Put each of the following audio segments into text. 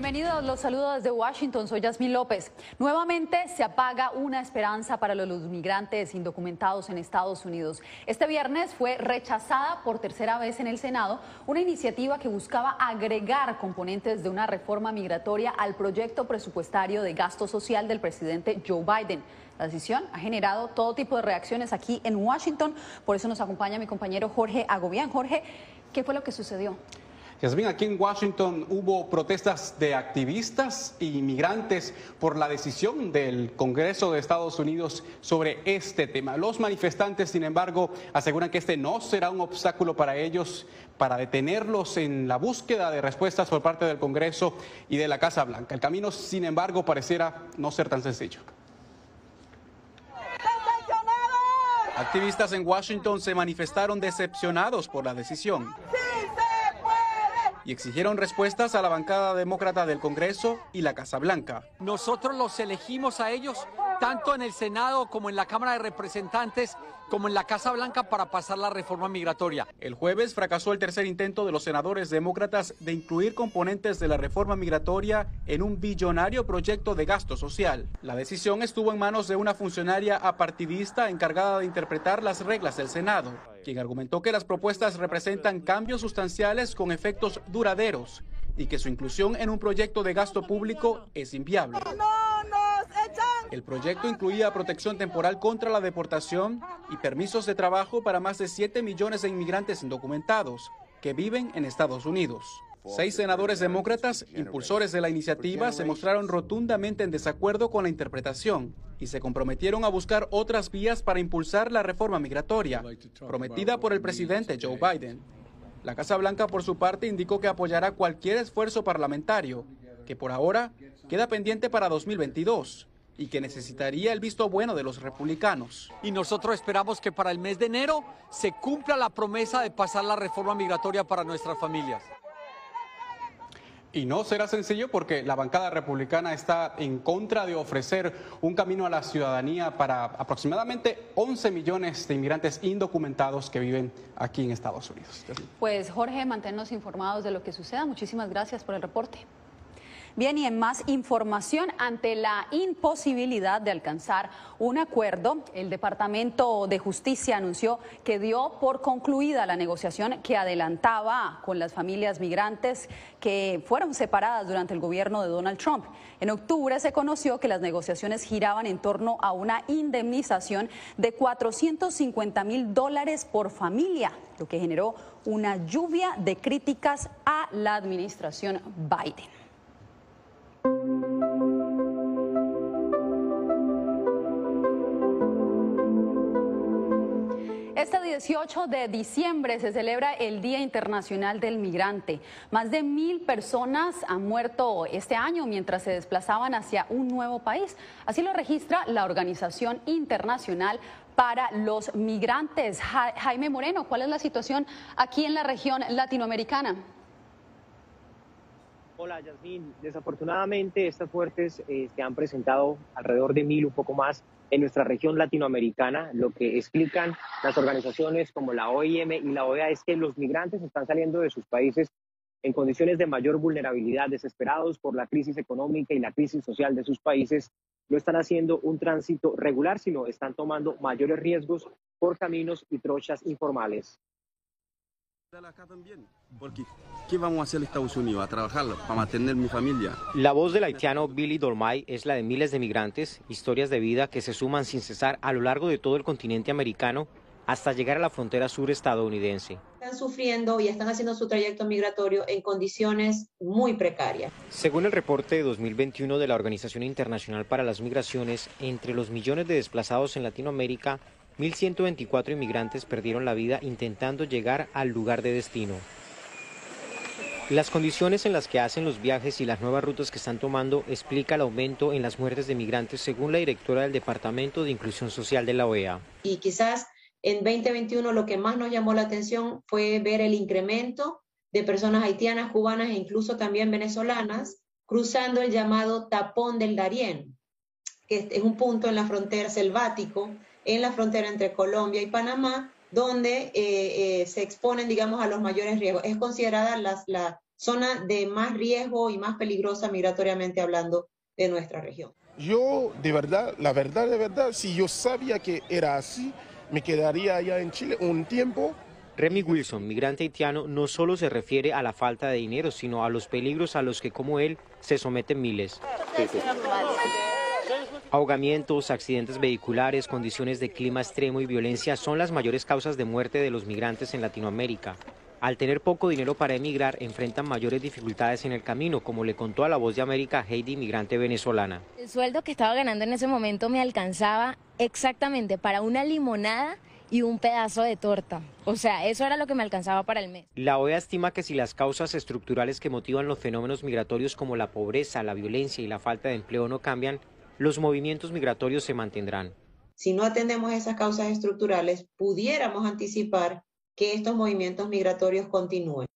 Bienvenidos, los saludo desde Washington, soy Yasmín López. Nuevamente se apaga una esperanza para los migrantes indocumentados en Estados Unidos. Este viernes fue rechazada por tercera vez en el Senado una iniciativa que buscaba agregar componentes de una reforma migratoria al proyecto presupuestario de gasto social del presidente Joe Biden. La decisión ha generado todo tipo de reacciones aquí en Washington, por eso nos acompaña mi compañero Jorge Agobián. Jorge, ¿qué fue lo que sucedió? Yasmin, aquí en Washington hubo protestas de activistas e inmigrantes por la decisión del Congreso de Estados Unidos sobre este tema. Los manifestantes, sin embargo, aseguran que este no será un obstáculo para ellos para detenerlos en la búsqueda de respuestas por parte del Congreso y de la Casa Blanca. El camino, sin embargo, pareciera no ser tan sencillo. Activistas en Washington se manifestaron decepcionados por la decisión y exigieron respuestas a la bancada demócrata del Congreso y la Casa Blanca. Nosotros los elegimos a ellos tanto en el Senado como en la Cámara de Representantes como en la Casa Blanca para pasar la reforma migratoria. El jueves fracasó el tercer intento de los senadores demócratas de incluir componentes de la reforma migratoria en un billonario proyecto de gasto social. La decisión estuvo en manos de una funcionaria apartidista encargada de interpretar las reglas del Senado, quien argumentó que las propuestas representan cambios sustanciales con efectos duraderos y que su inclusión en un proyecto de gasto público es inviable. El proyecto incluía protección temporal contra la deportación y permisos de trabajo para más de 7 millones de inmigrantes indocumentados que viven en Estados Unidos. Seis senadores demócratas, impulsores de la iniciativa, se mostraron rotundamente en desacuerdo con la interpretación y se comprometieron a buscar otras vías para impulsar la reforma migratoria, prometida por el presidente Joe Biden. La Casa Blanca, por su parte, indicó que apoyará cualquier esfuerzo parlamentario, que por ahora queda pendiente para 2022 y que necesitaría el visto bueno de los republicanos. Y nosotros esperamos que para el mes de enero se cumpla la promesa de pasar la reforma migratoria para nuestras familias. Y no será sencillo porque la bancada republicana está en contra de ofrecer un camino a la ciudadanía para aproximadamente 11 millones de inmigrantes indocumentados que viven aquí en Estados Unidos. Pues Jorge, manténnos informados de lo que suceda. Muchísimas gracias por el reporte. Bien, y en más información, ante la imposibilidad de alcanzar un acuerdo, el Departamento de Justicia anunció que dio por concluida la negociación que adelantaba con las familias migrantes que fueron separadas durante el gobierno de Donald Trump. En octubre se conoció que las negociaciones giraban en torno a una indemnización de 450 mil dólares por familia, lo que generó una lluvia de críticas a la administración Biden. Este 18 de diciembre se celebra el Día Internacional del Migrante. Más de mil personas han muerto este año mientras se desplazaban hacia un nuevo país. Así lo registra la Organización Internacional para los Migrantes. Jaime Moreno, ¿cuál es la situación aquí en la región latinoamericana? Hola, Yasmin. Desafortunadamente, estas fuertes eh, se han presentado alrededor de mil, un poco más, en nuestra región latinoamericana. Lo que explican las organizaciones como la OIM y la OEA es que los migrantes están saliendo de sus países en condiciones de mayor vulnerabilidad, desesperados por la crisis económica y la crisis social de sus países. No están haciendo un tránsito regular, sino están tomando mayores riesgos por caminos y trochas informales. Porque, ¿qué vamos a hacer en Estados Unidos? A trabajar para mantener mi familia. La voz del haitiano Billy Dolmay es la de miles de migrantes, historias de vida que se suman sin cesar a lo largo de todo el continente americano hasta llegar a la frontera sur estadounidense. Están sufriendo y están haciendo su trayecto migratorio en condiciones muy precarias. Según el reporte de 2021 de la Organización Internacional para las Migraciones, entre los millones de desplazados en Latinoamérica, 1.124 inmigrantes perdieron la vida intentando llegar al lugar de destino. Las condiciones en las que hacen los viajes y las nuevas rutas que están tomando explica el aumento en las muertes de migrantes según la directora del Departamento de Inclusión Social de la OEA. Y quizás en 2021 lo que más nos llamó la atención fue ver el incremento de personas haitianas, cubanas e incluso también venezolanas cruzando el llamado tapón del Darién, que es un punto en la frontera selvático, en la frontera entre Colombia y Panamá, donde eh, eh, se exponen, digamos, a los mayores riesgos. Es considerada la zona de más riesgo y más peligrosa migratoriamente hablando de nuestra región. Yo, de verdad, la verdad, de verdad, si yo sabía que era así, me quedaría allá en Chile un tiempo. Remy Wilson, migrante haitiano, no solo se refiere a la falta de dinero, sino a los peligros a los que, como él, se someten miles. Ahogamientos, accidentes vehiculares, condiciones de clima extremo y violencia son las mayores causas de muerte de los migrantes en Latinoamérica. Al tener poco dinero para emigrar, enfrentan mayores dificultades en el camino, como le contó a La Voz de América Heidi, migrante venezolana. El sueldo que estaba ganando en ese momento me alcanzaba exactamente para una limonada y un pedazo de torta. O sea, eso era lo que me alcanzaba para el mes. La OEA estima que si las causas estructurales que motivan los fenómenos migratorios como la pobreza, la violencia y la falta de empleo no cambian, los movimientos migratorios se mantendrán. Si no atendemos esas causas estructurales, pudiéramos anticipar que estos movimientos migratorios continúen.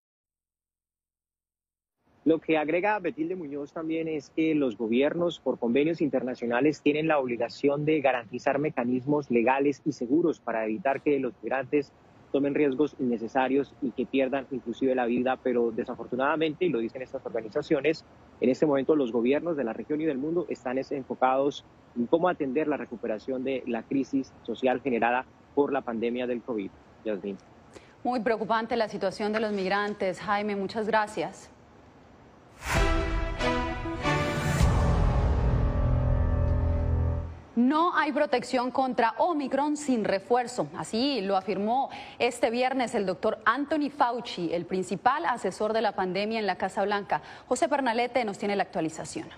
Lo que agrega Betilde Muñoz también es que los gobiernos por convenios internacionales tienen la obligación de garantizar mecanismos legales y seguros para evitar que los migrantes tomen riesgos innecesarios y que pierdan inclusive la vida, pero desafortunadamente, y lo dicen estas organizaciones, en este momento los gobiernos de la región y del mundo están enfocados en cómo atender la recuperación de la crisis social generada por la pandemia del COVID. Yasmin. Muy preocupante la situación de los migrantes. Jaime, muchas gracias. No hay protección contra Omicron sin refuerzo. Así lo afirmó este viernes el doctor Anthony Fauci, el principal asesor de la pandemia en la Casa Blanca. José Pernalete nos tiene la actualización.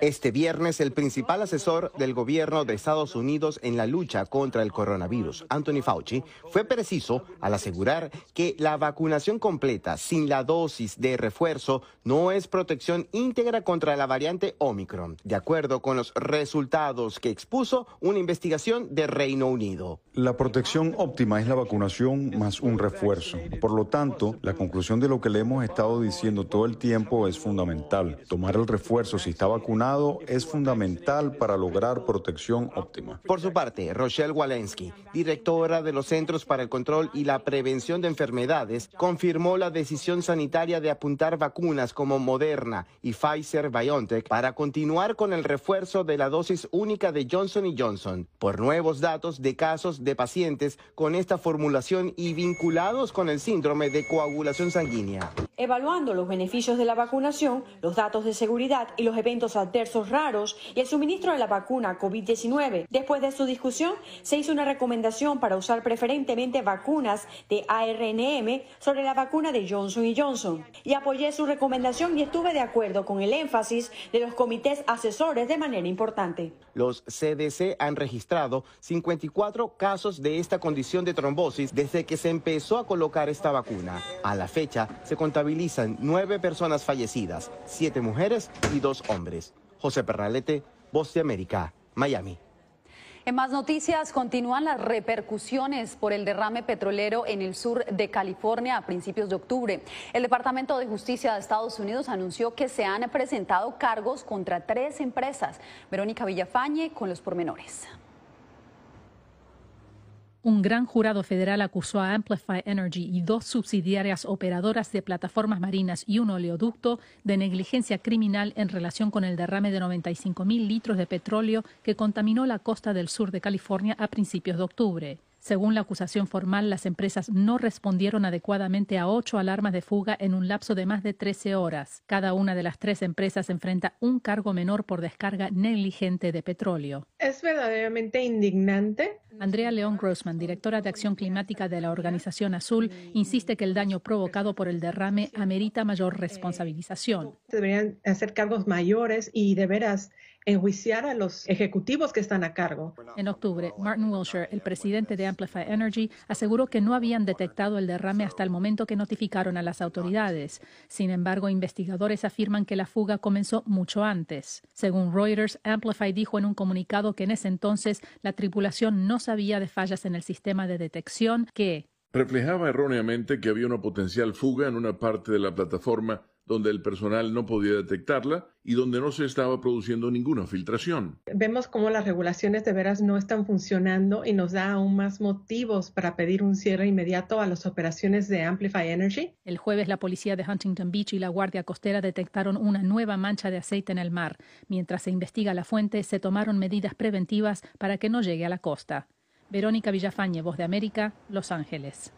Este viernes, el principal asesor del gobierno de Estados Unidos en la lucha contra el coronavirus, Anthony Fauci, fue preciso al asegurar que la vacunación completa sin la dosis de refuerzo no es protección íntegra contra la variante Omicron, de acuerdo con los resultados que expuso una investigación de Reino Unido. La protección óptima es la vacunación más un refuerzo. Por lo tanto, la conclusión de lo que le hemos estado diciendo todo el tiempo es fundamental. Tomar el refuerzo si está vacunado es fundamental para lograr protección óptima. Por su parte, Rochelle Walensky, directora de los Centros para el Control y la Prevención de Enfermedades, confirmó la decisión sanitaria de apuntar vacunas como Moderna y Pfizer BioNTech para continuar con el refuerzo de la dosis única de Johnson Johnson por nuevos datos de casos de pacientes con esta formulación y vinculados con el síndrome de coagulación sanguínea. Evaluando los beneficios de la vacunación, los datos de seguridad y los eventos adversos raros y el suministro de la vacuna COVID-19. Después de su discusión, se hizo una recomendación para usar preferentemente vacunas de ARNM sobre la vacuna de Johnson Johnson. Y apoyé su recomendación y estuve de acuerdo con el énfasis de los comités asesores de manera importante. Los CDC han registrado 54 casos de esta condición de trombosis desde que se empezó a colocar esta vacuna. A la fecha se contabilizan nueve personas fallecidas, siete mujeres y dos hombres. José Pernalete, Voz de América, Miami. En más noticias, continúan las repercusiones por el derrame petrolero en el sur de California a principios de octubre. El Departamento de Justicia de Estados Unidos anunció que se han presentado cargos contra tres empresas. Verónica Villafañe con los pormenores. Un gran jurado federal acusó a Amplify Energy y dos subsidiarias operadoras de plataformas marinas y un oleoducto de negligencia criminal en relación con el derrame de 95 mil litros de petróleo que contaminó la costa del sur de California a principios de octubre. Según la acusación formal, las empresas no respondieron adecuadamente a ocho alarmas de fuga en un lapso de más de 13 horas. Cada una de las tres empresas enfrenta un cargo menor por descarga negligente de petróleo. Es verdaderamente indignante Andrea León Grossman, directora de Acción Climática de la Organización Azul, insiste que el daño provocado por el derrame amerita mayor responsabilización. Deberían hacer cargos mayores y de veras enjuiciar a los ejecutivos que están a cargo. En octubre, Martin Wilshire, el presidente de Amplify Energy, aseguró que no habían detectado el derrame hasta el momento que notificaron a las autoridades. Sin embargo, investigadores afirman que la fuga comenzó mucho antes. Según Reuters, Amplify dijo en un comunicado que en ese entonces la tripulación no sabía de fallas en el sistema de detección que reflejaba erróneamente que había una potencial fuga en una parte de la plataforma donde el personal no podía detectarla y donde no se estaba produciendo ninguna filtración. Vemos cómo las regulaciones de veras no están funcionando y nos da aún más motivos para pedir un cierre inmediato a las operaciones de Amplify Energy. El jueves la policía de Huntington Beach y la Guardia Costera detectaron una nueva mancha de aceite en el mar. Mientras se investiga la fuente, se tomaron medidas preventivas para que no llegue a la costa. Verónica Villafañe, Voz de América, Los Ángeles.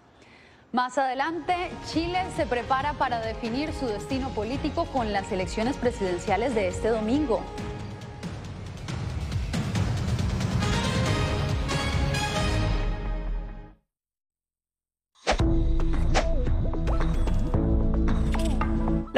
Más adelante, Chile se prepara para definir su destino político con las elecciones presidenciales de este domingo.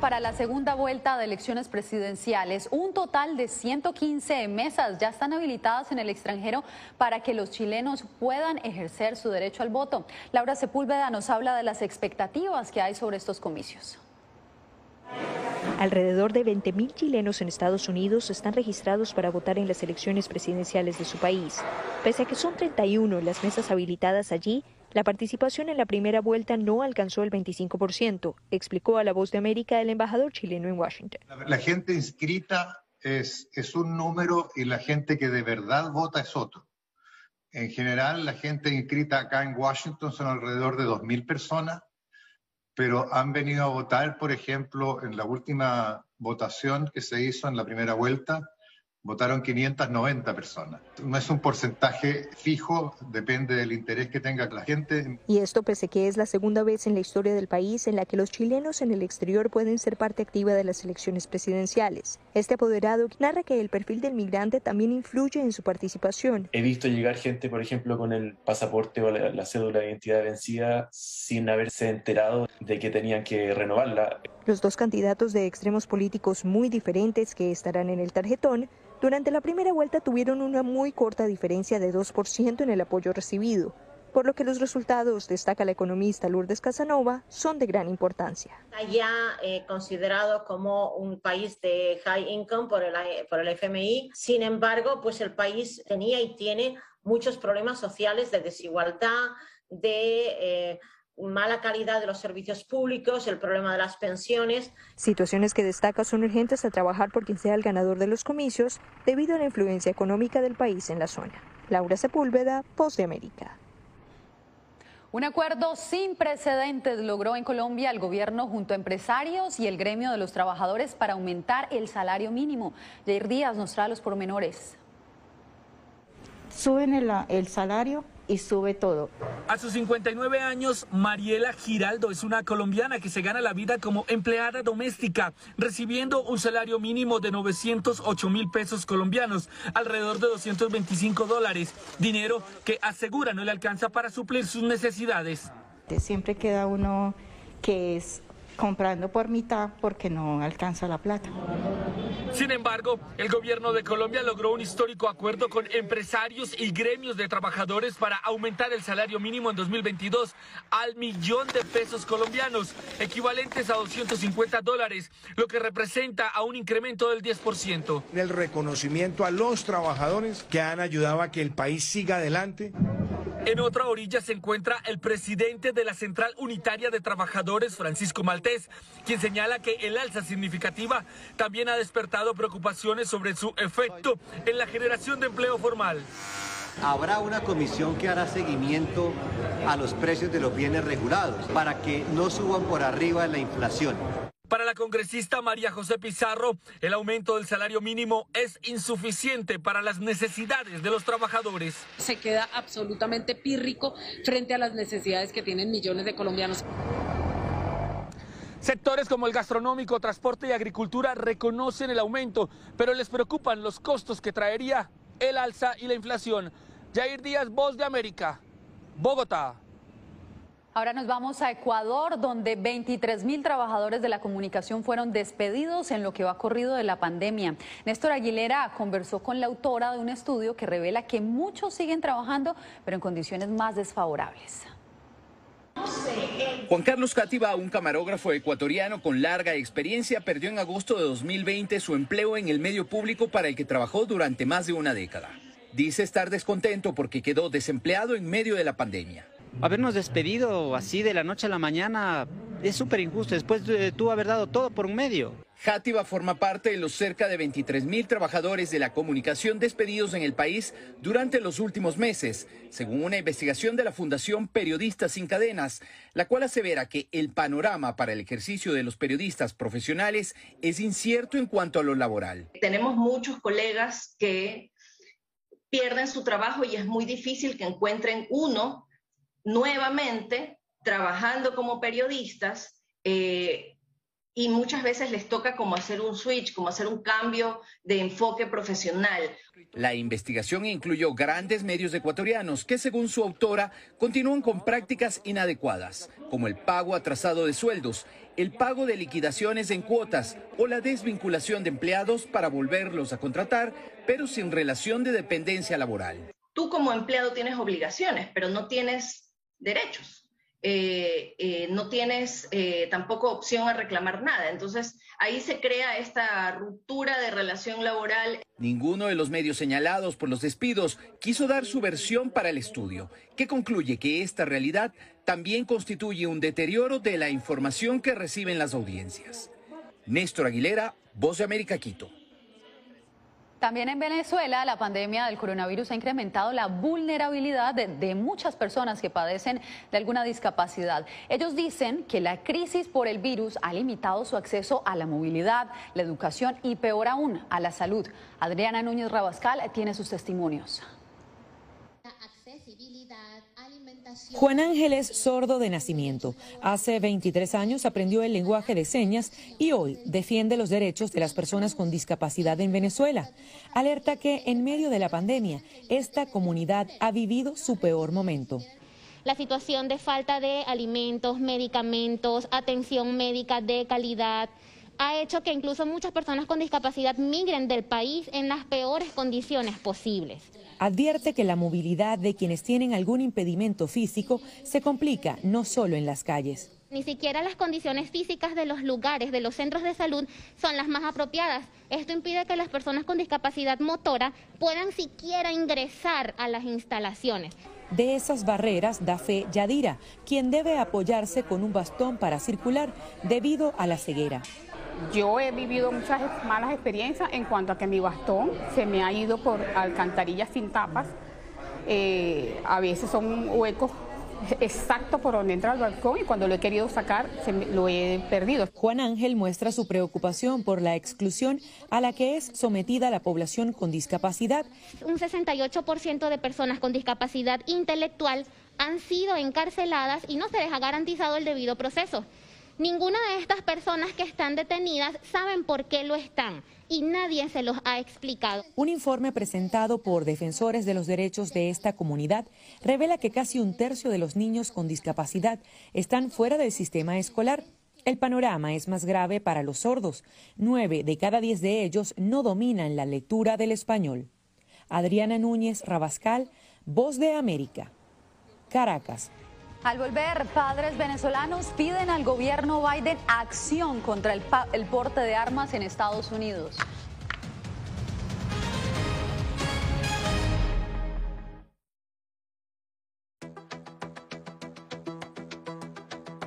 Para la segunda vuelta de elecciones presidenciales. Un total de 115 mesas ya están habilitadas en el extranjero para que los chilenos puedan ejercer su derecho al voto. Laura Sepúlveda nos habla de las expectativas que hay sobre estos comicios. Alrededor de 20.000 chilenos en Estados Unidos están registrados para votar en las elecciones presidenciales de su país. Pese a que son 31 las mesas habilitadas allí, la participación en la primera vuelta no alcanzó el 25%, explicó a La Voz de América el embajador chileno en Washington. La gente inscrita es, es un número y la gente que de verdad vota es otro. En general, la gente inscrita acá en Washington son alrededor de 2.000 personas, pero han venido a votar, por ejemplo, en la última votación que se hizo en la primera vuelta, votaron 590 personas. No es un porcentaje fijo, depende del interés que tenga la gente. Y esto pese que es la segunda vez en la historia del país en la que los chilenos en el exterior pueden ser parte activa de las elecciones presidenciales. Este apoderado narra que el perfil del migrante también influye en su participación. He visto llegar gente, por ejemplo, con el pasaporte o la, la cédula de identidad vencida sin haberse enterado de que tenían que renovarla. Los dos candidatos de extremos políticos muy diferentes que estarán en el tarjetón durante la primera vuelta tuvieron una muy corta diferencia de 2% en el apoyo recibido. por lo que los resultados, destaca la economista Lourdes Casanova, son de gran importancia. Está ya eh, considerado como un país de high income por el, por el FMI, sin embargo, pues el país tenía y tiene muchos problemas sociales de desigualdad, de... Eh, mala calidad de los servicios públicos, el problema de las pensiones. Situaciones que destaca son urgentes a trabajar por quien sea el ganador de los comicios debido a la influencia económica del país en la zona. Laura Sepúlveda, Post de América. Un acuerdo sin precedentes logró en Colombia el gobierno junto a empresarios y el gremio de los trabajadores para aumentar el salario mínimo. Jair Díaz nos trae los pormenores. Suben el, el salario y sube todo. A sus 59 años, Mariela Giraldo es una colombiana que se gana la vida como empleada doméstica, recibiendo un salario mínimo de 908 mil pesos colombianos, alrededor de 225 dólares, dinero que asegura no le alcanza para suplir sus necesidades. Siempre queda uno que es comprando por mitad porque no alcanza la plata. Sin embargo, el gobierno de Colombia logró un histórico acuerdo con empresarios y gremios de trabajadores para aumentar el salario mínimo en 2022 al millón de pesos colombianos, equivalentes a 250 dólares, lo que representa a un incremento del 10%. El reconocimiento a los trabajadores que han ayudado a que el país siga adelante. En otra orilla se encuentra el presidente de la Central Unitaria de Trabajadores, Francisco Maltés, quien señala que el alza significativa también ha despertado preocupaciones sobre su efecto en la generación de empleo formal. Habrá una comisión que hará seguimiento a los precios de los bienes regulados para que no suban por arriba la inflación. Para la congresista María José Pizarro, el aumento del salario mínimo es insuficiente para las necesidades de los trabajadores. Se queda absolutamente pírrico frente a las necesidades que tienen millones de colombianos. Sectores como el gastronómico, transporte y agricultura reconocen el aumento, pero les preocupan los costos que traería el alza y la inflación. Jair Díaz, Voz de América, Bogotá. Ahora nos vamos a Ecuador, donde 23 mil trabajadores de la comunicación fueron despedidos en lo que va corrido de la pandemia. Néstor Aguilera conversó con la autora de un estudio que revela que muchos siguen trabajando, pero en condiciones más desfavorables. Juan Carlos Cátiva, un camarógrafo ecuatoriano con larga experiencia, perdió en agosto de 2020 su empleo en el medio público para el que trabajó durante más de una década. Dice estar descontento porque quedó desempleado en medio de la pandemia habernos despedido así de la noche a la mañana es súper injusto, después de tú haber dado todo por un medio. Játiva forma parte de los cerca de 23 mil trabajadores de la comunicación despedidos en el país durante los últimos meses, según una investigación de la Fundación Periodistas Sin Cadenas, la cual asevera que el panorama para el ejercicio de los periodistas profesionales es incierto en cuanto a lo laboral. Tenemos muchos colegas que pierden su trabajo y es muy difícil que encuentren uno nuevamente trabajando como periodistas eh, y muchas veces les toca como hacer un switch, como hacer un cambio de enfoque profesional. La investigación incluyó grandes medios ecuatorianos que, según su autora, continúan con prácticas inadecuadas, como el pago atrasado de sueldos, el pago de liquidaciones en cuotas o la desvinculación de empleados para volverlos a contratar, pero sin relación de dependencia laboral. Tú como empleado tienes obligaciones, pero no tienes derechos. Eh, eh, no tienes eh, tampoco opción a reclamar nada. Entonces, ahí se crea esta ruptura de relación laboral. Ninguno de los medios señalados por los despidos quiso dar su versión para el estudio, que concluye que esta realidad también constituye un deterioro de la información que reciben las audiencias. Néstor Aguilera, Voz de América, Quito. También en Venezuela la pandemia del coronavirus ha incrementado la vulnerabilidad de, muchas personas que padecen de alguna discapacidad. Ellos dicen que la crisis por el virus ha limitado su acceso a la movilidad, la educación y peor aún a la salud. Adriana Núñez Rabascal tiene sus testimonios. Juan Ángel es sordo de nacimiento. Hace 23 años aprendió el lenguaje de señas y hoy defiende los derechos de las personas con discapacidad en Venezuela. Alerta que en medio de la pandemia, esta comunidad ha vivido su peor momento la situación de falta de alimentos, medicamentos, atención médica de calidad, ha hecho que incluso muchas personas con discapacidad migren del país en las peores condiciones posibles. Advierte que la movilidad de quienes tienen algún impedimento físico se complica no solo en las calles. Ni siquiera las condiciones físicas de los lugares, de los centros de salud, son las más apropiadas. Esto impide que las personas con discapacidad motora puedan siquiera ingresar a las instalaciones. De esas barreras da fe Yadira, quien debe apoyarse con un bastón para circular debido a la ceguera. Yo he vivido muchas malas experiencias en cuanto a que mi bastón se me ha ido por alcantarillas sin tapas. Eh, a veces son huecos exacto por donde entra el balcón y cuando lo he querido sacar se lo he perdido. Juan Ángel muestra su preocupación por la exclusión a la que es sometida la población con discapacidad. Un 68% de personas con discapacidad intelectual han sido encarceladas y no se les ha garantizado el debido proceso. Ninguna de estas personas que están detenidas saben por qué lo están y nadie se los ha explicado. Un informe presentado por defensores de los derechos de esta comunidad revela que casi un tercio de los niños con discapacidad están fuera del sistema escolar. El panorama es más grave para los sordos. Nueve de cada diez de ellos no dominan la lectura del español. Adriana Núñez Rabascal, Voz de América. Caracas. Al volver, padres venezolanos piden al gobierno Biden acción contra el, porte de armas en Estados Unidos.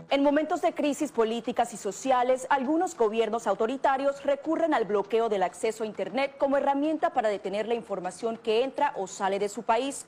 En momentos de crisis políticas y sociales, algunos gobiernos autoritarios recurren al bloqueo del acceso a Internet como herramienta para detener la información que entra o sale de su país.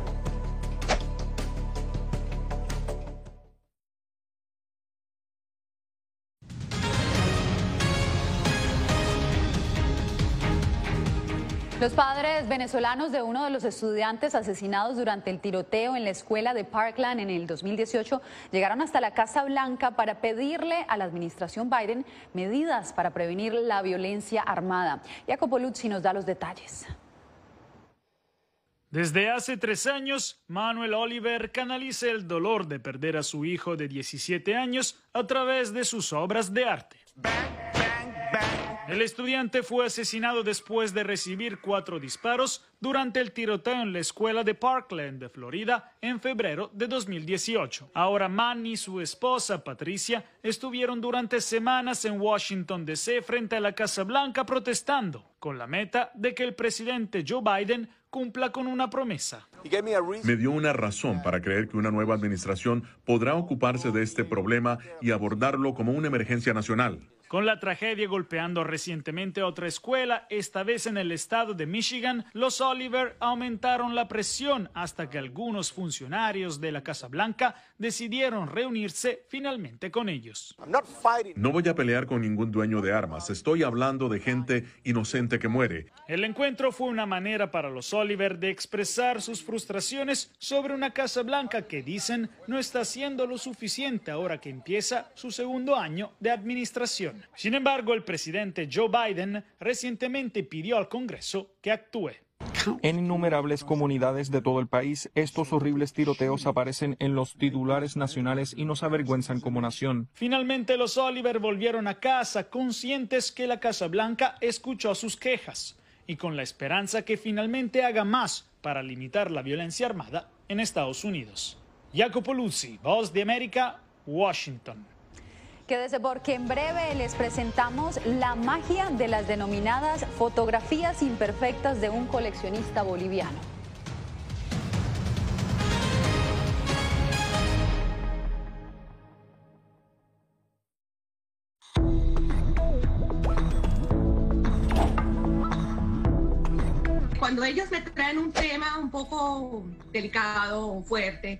Los padres venezolanos de uno de los estudiantes asesinados durante el tiroteo en la escuela de Parkland en el 2018 llegaron hasta la Casa Blanca para pedirle a la administración Biden medidas para prevenir la violencia armada. Jacopo Luzzi nos da los detalles. Desde hace tres años, Manuel Oliver canaliza el dolor de perder a su hijo de 17 años a través de sus obras de arte. El estudiante fue asesinado después de recibir cuatro disparos durante el tiroteo en la escuela de Parkland de Florida en febrero de 2018. Ahora Manny y su esposa Patricia estuvieron durante semanas en Washington DC frente a la Casa Blanca protestando, con la meta de que el presidente Joe Biden cumpla con una promesa. Me dio una razón para creer que una nueva administración podrá ocuparse de este problema y abordarlo como una emergencia nacional. Con la tragedia golpeando recientemente otra escuela, esta vez en el estado de Michigan, los Oliver aumentaron la presión hasta que algunos funcionarios de la Casa Blanca decidieron reunirse finalmente con ellos. No voy a pelear con ningún dueño de armas, estoy hablando de gente inocente que muere. El encuentro fue una manera para los Oliver de expresar sus frustraciones sobre una Casa Blanca que dicen no está haciendo lo suficiente ahora que empieza su segundo año de administración. Sin embargo, el presidente Joe Biden recientemente pidió al Congreso que actúe. En innumerables comunidades de todo el país, estos horribles tiroteos aparecen en los titulares nacionales y nos avergüenzan como nación. Finalmente, los Oliver volvieron a casa conscientes que la Casa Blanca escuchó sus quejas y con la esperanza que finalmente haga más para limitar la violencia armada en Estados Unidos. Jacopo Luzzi, Voz de América, Washington. Quédese porque en breve les presentamos la magia de las denominadas fotografías imperfectas de un coleccionista boliviano. Cuando ellos me traen un tema un poco delicado fuerte,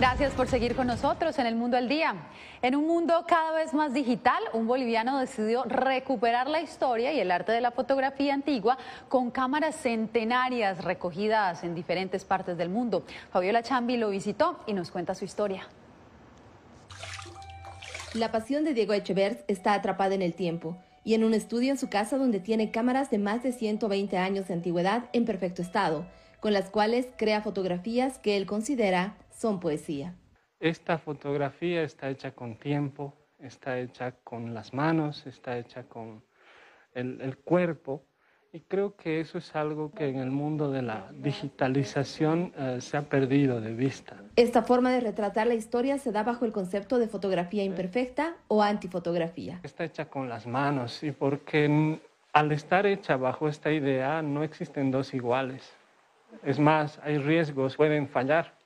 Gracias por seguir con nosotros en el Mundo al Día. En un mundo cada vez más digital, un boliviano decidió recuperar la historia y el arte de la fotografía antigua con cámaras centenarias recogidas en diferentes partes del mundo. Fabiola Chambi lo visitó y nos cuenta su historia. La pasión de Diego Echevers está atrapada en el tiempo y en un estudio en su casa donde tiene cámaras de más de 120 años de antigüedad en perfecto estado, con las cuales crea fotografías que él considera son poesía. Esta fotografía está hecha con tiempo, está hecha con las manos, está hecha con el, cuerpo y creo que eso es algo que en el mundo de la digitalización eh, se ha perdido de vista. Esta forma de retratar la historia se da bajo el concepto de fotografía imperfecta o antifotografía. Está hecha con las manos y porque al estar hecha bajo esta idea no existen dos iguales. Es más, hay riesgos, pueden fallar.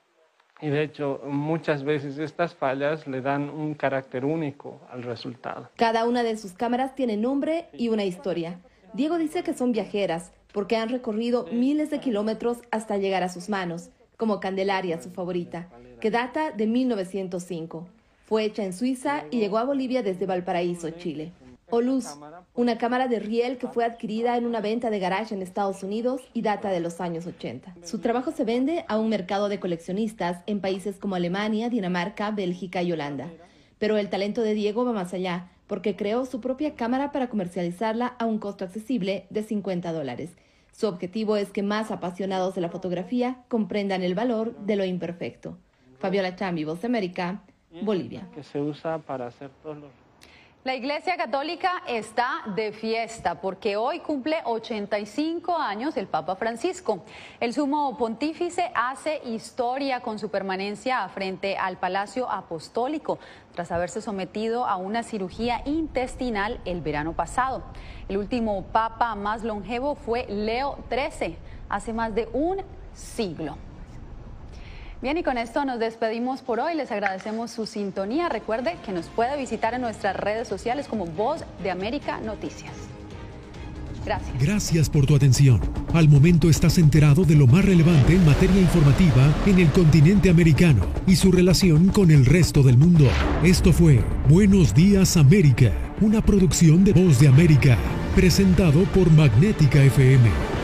Y de hecho, muchas veces estas fallas le dan un carácter único al resultado. Cada una de sus cámaras tiene nombre y una historia. Diego dice que son viajeras porque han recorrido miles de kilómetros hasta llegar a sus manos, como Candelaria, su favorita, que data de 1905. Fue hecha en Suiza y llegó a Bolivia desde Valparaíso, Chile o Luz, una cámara de riel que fue adquirida en una venta de garage en Estados Unidos y data de los años 80. Su trabajo se vende a un mercado de coleccionistas en países como Alemania, Dinamarca, Bélgica y Holanda. Pero el talento de Diego va más allá, porque creó su propia cámara para comercializarla a un costo accesible de 50 dólares. Su objetivo es que más apasionados de la fotografía comprendan el valor de lo imperfecto. Fabiola Chambi, Voz de América, Bolivia. Que se usa para hacer todos los la Iglesia Católica está de fiesta porque hoy cumple 85 años el Papa Francisco. El sumo pontífice hace historia con su permanencia frente al Palacio Apostólico tras haberse sometido a una cirugía intestinal el verano pasado. El último papa más longevo fue Leo XIII, hace más de un siglo. Bien, y con esto nos despedimos por hoy. Les agradecemos su sintonía. Recuerde que nos puede visitar en nuestras redes sociales como Voz de América Noticias. Gracias. Gracias por tu atención. Al momento estás enterado de lo más relevante en materia informativa en el continente americano y su relación con el resto del mundo. Esto fue Buenos Días América, una producción de Voz de América, presentado por Magnética FM.